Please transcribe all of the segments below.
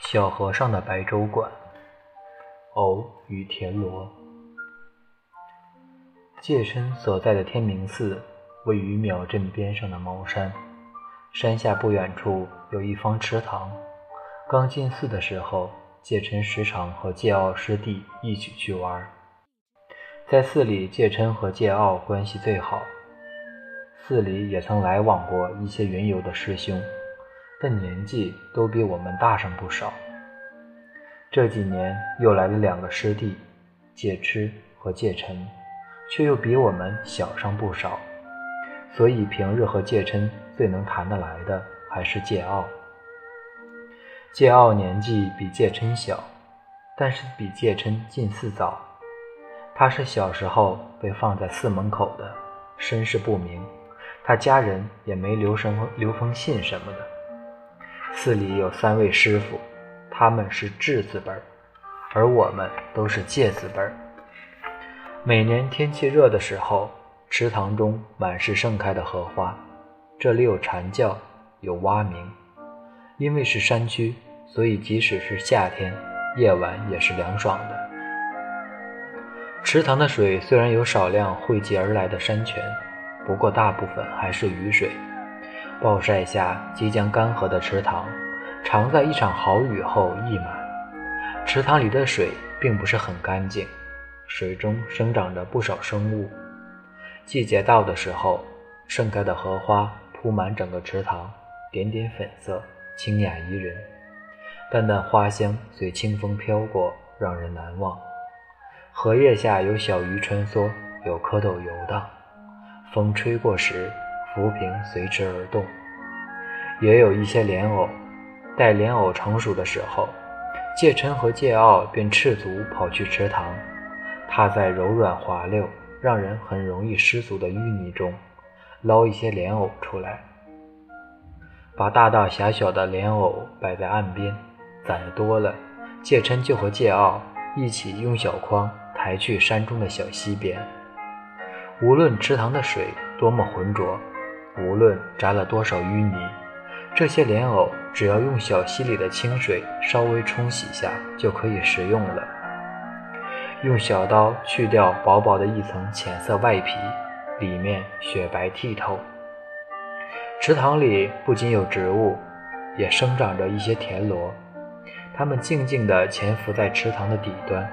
小和尚的白粥馆，藕与田螺。戒琛所在的天明寺位于淼镇边上的茅山，山下不远处有一方池塘。刚进寺的时候，戒琛时常和戒傲师弟一起去玩。在寺里，戒琛和戒傲关系最好。寺里也曾来往过一些云游的师兄。但年纪都比我们大上不少。这几年又来了两个师弟，戒痴和戒尘，却又比我们小上不少。所以平日和戒琛最能谈得来的还是戒傲。戒傲年纪比戒琛小，但是比戒琛进寺早。他是小时候被放在寺门口的，身世不明，他家人也没留什么留封信什么的。寺里有三位师傅，他们是智字辈儿，而我们都是戒字辈儿。每年天气热的时候，池塘中满是盛开的荷花。这里有蝉叫，有蛙鸣。因为是山区，所以即使是夏天，夜晚也是凉爽的。池塘的水虽然有少量汇集而来的山泉，不过大部分还是雨水。暴晒下即将干涸的池塘，常在一场好雨后溢满。池塘里的水并不是很干净，水中生长着不少生物。季节到的时候，盛开的荷花铺满整个池塘，点点粉色，清雅宜人。淡淡花香随清风飘过，让人难忘。荷叶下有小鱼穿梭，有蝌蚪游荡。风吹过时。浮萍随之而动，也有一些莲藕。待莲藕成熟的时候，戒琛和戒傲便赤足跑去池塘，踏在柔软滑溜、让人很容易失足的淤泥中，捞一些莲藕出来。把大大小小的莲藕摆在岸边，攒得多了，戒琛就和戒傲一起用小筐抬去山中的小溪边。无论池塘的水多么浑浊。无论沾了多少淤泥，这些莲藕只要用小溪里的清水稍微冲洗下，就可以食用了。用小刀去掉薄薄的一层浅色外皮，里面雪白剔透。池塘里不仅有植物，也生长着一些田螺，它们静静地潜伏在池塘的底端。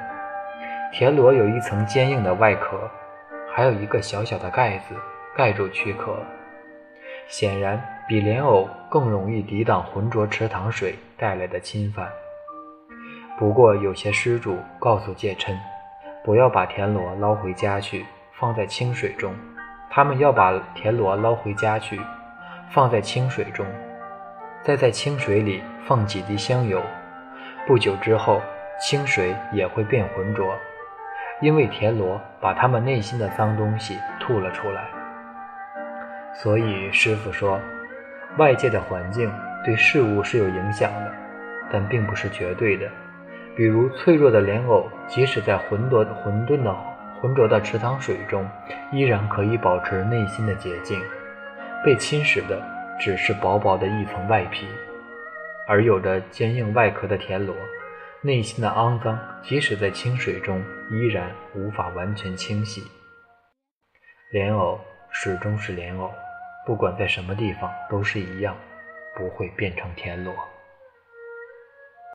田螺有一层坚硬的外壳，还有一个小小的盖子盖住躯壳。显然比莲藕更容易抵挡浑浊池塘水带来的侵犯。不过，有些施主告诉戒琛，不要把田螺捞回家去，放在清水中。他们要把田螺捞回家去，放在清水中，再在清水里放几滴香油。不久之后，清水也会变浑浊，因为田螺把他们内心的脏东西吐了出来。所以师傅说，外界的环境对事物是有影响的，但并不是绝对的。比如脆弱的莲藕，即使在浑浊混沌的浑浊的池塘水中，依然可以保持内心的洁净。被侵蚀的只是薄薄的一层外皮，而有着坚硬外壳的田螺，内心的肮脏，即使在清水中，依然无法完全清洗。莲藕。始终是莲藕，不管在什么地方都是一样，不会变成田螺。